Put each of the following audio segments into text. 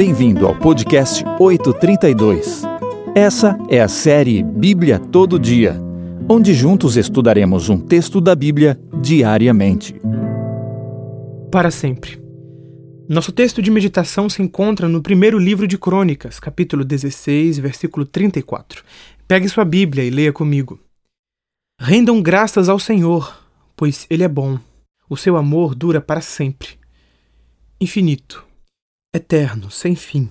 Bem-vindo ao podcast 832. Essa é a série Bíblia Todo Dia, onde juntos estudaremos um texto da Bíblia diariamente. Para sempre. Nosso texto de meditação se encontra no primeiro livro de Crônicas, capítulo 16, versículo 34. Pegue sua Bíblia e leia comigo. Rendam graças ao Senhor, pois Ele é bom. O seu amor dura para sempre. Infinito eterno, sem fim.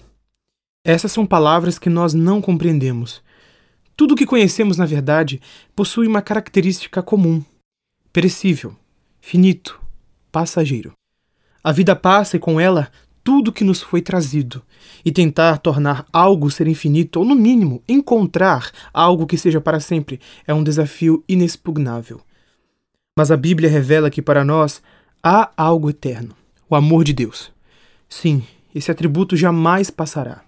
Essas são palavras que nós não compreendemos. Tudo o que conhecemos, na verdade, possui uma característica comum: perecível, finito, passageiro. A vida passa e com ela tudo que nos foi trazido, e tentar tornar algo ser infinito, ou no mínimo encontrar algo que seja para sempre, é um desafio inexpugnável. Mas a Bíblia revela que para nós há algo eterno: o amor de Deus. Sim, esse atributo jamais passará.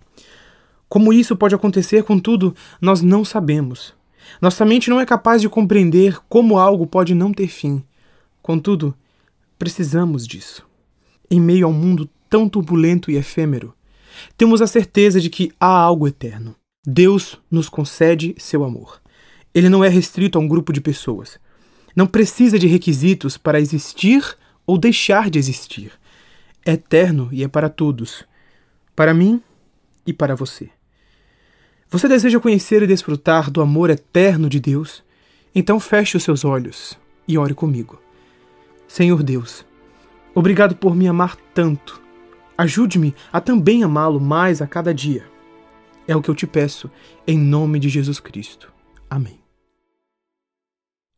Como isso pode acontecer, contudo, nós não sabemos. Nossa mente não é capaz de compreender como algo pode não ter fim. Contudo, precisamos disso. Em meio a um mundo tão turbulento e efêmero, temos a certeza de que há algo eterno. Deus nos concede seu amor. Ele não é restrito a um grupo de pessoas. Não precisa de requisitos para existir ou deixar de existir é eterno e é para todos, para mim e para você. Você deseja conhecer e desfrutar do amor eterno de Deus? Então feche os seus olhos e ore comigo. Senhor Deus, obrigado por me amar tanto. Ajude-me a também amá-lo mais a cada dia. É o que eu te peço, em nome de Jesus Cristo. Amém.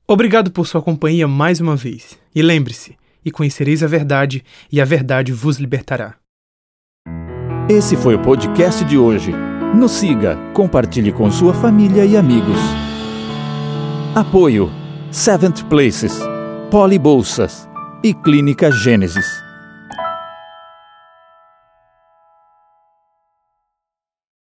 Obrigado por sua companhia mais uma vez. E lembre-se, e conhecereis a verdade, e a verdade vos libertará. Esse foi o podcast de hoje. Nos siga, compartilhe com sua família e amigos. Apoio: Seventh Places, Poli Bolsas e Clínica Gênesis.